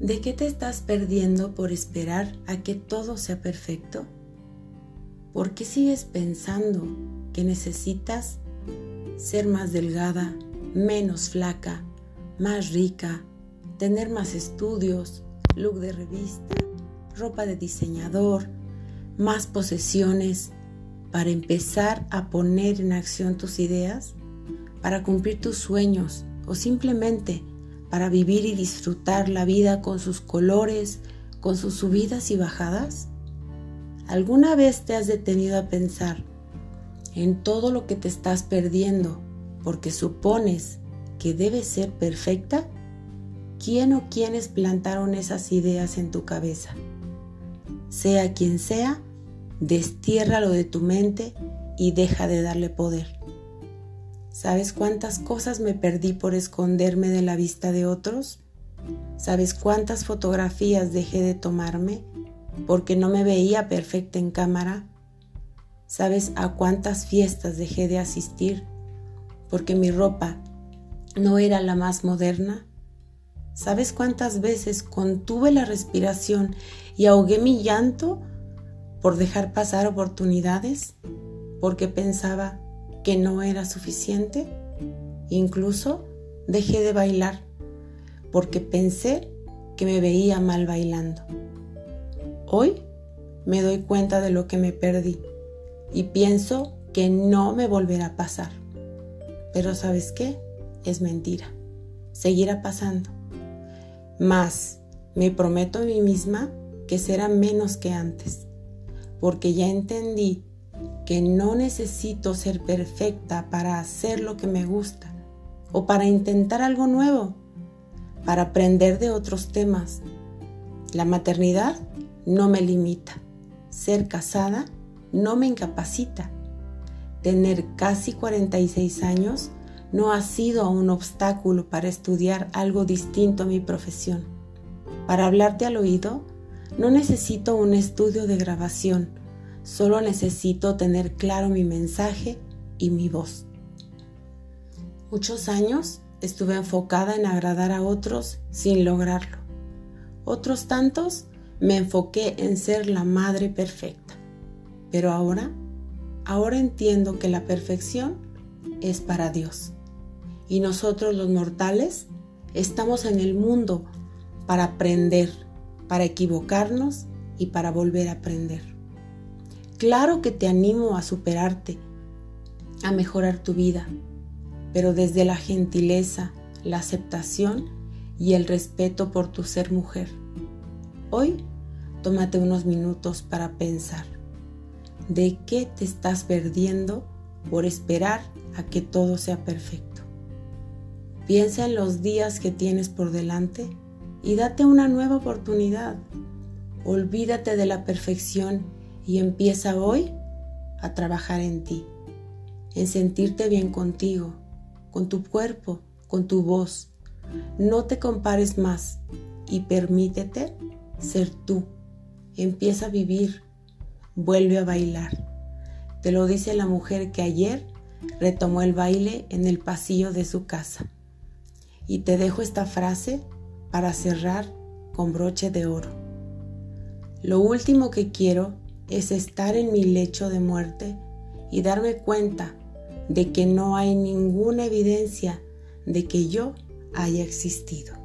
¿De qué te estás perdiendo por esperar a que todo sea perfecto? ¿Por qué sigues pensando que necesitas ser más delgada, menos flaca, más rica, tener más estudios, look de revista, ropa de diseñador, más posesiones, para empezar a poner en acción tus ideas, para cumplir tus sueños o simplemente para vivir y disfrutar la vida con sus colores, con sus subidas y bajadas? ¿Alguna vez te has detenido a pensar en todo lo que te estás perdiendo porque supones que debe ser perfecta? ¿Quién o quiénes plantaron esas ideas en tu cabeza? Sea quien sea, destiérralo de tu mente y deja de darle poder. ¿Sabes cuántas cosas me perdí por esconderme de la vista de otros? ¿Sabes cuántas fotografías dejé de tomarme porque no me veía perfecta en cámara? ¿Sabes a cuántas fiestas dejé de asistir porque mi ropa no era la más moderna? ¿Sabes cuántas veces contuve la respiración y ahogué mi llanto por dejar pasar oportunidades? Porque pensaba que no era suficiente. Incluso dejé de bailar porque pensé que me veía mal bailando. Hoy me doy cuenta de lo que me perdí y pienso que no me volverá a pasar. Pero ¿sabes qué? Es mentira. Seguirá pasando. Más, me prometo a mí misma que será menos que antes, porque ya entendí que no necesito ser perfecta para hacer lo que me gusta o para intentar algo nuevo, para aprender de otros temas. La maternidad no me limita. Ser casada no me incapacita. Tener casi 46 años no ha sido un obstáculo para estudiar algo distinto a mi profesión. Para hablarte al oído, no necesito un estudio de grabación Solo necesito tener claro mi mensaje y mi voz. Muchos años estuve enfocada en agradar a otros sin lograrlo. Otros tantos me enfoqué en ser la madre perfecta. Pero ahora, ahora entiendo que la perfección es para Dios. Y nosotros los mortales estamos en el mundo para aprender, para equivocarnos y para volver a aprender. Claro que te animo a superarte, a mejorar tu vida, pero desde la gentileza, la aceptación y el respeto por tu ser mujer. Hoy, tómate unos minutos para pensar de qué te estás perdiendo por esperar a que todo sea perfecto. Piensa en los días que tienes por delante y date una nueva oportunidad. Olvídate de la perfección y empieza hoy a trabajar en ti, en sentirte bien contigo, con tu cuerpo, con tu voz. No te compares más y permítete ser tú. Empieza a vivir, vuelve a bailar. Te lo dice la mujer que ayer retomó el baile en el pasillo de su casa. Y te dejo esta frase para cerrar con broche de oro. Lo último que quiero es estar en mi lecho de muerte y darme cuenta de que no hay ninguna evidencia de que yo haya existido.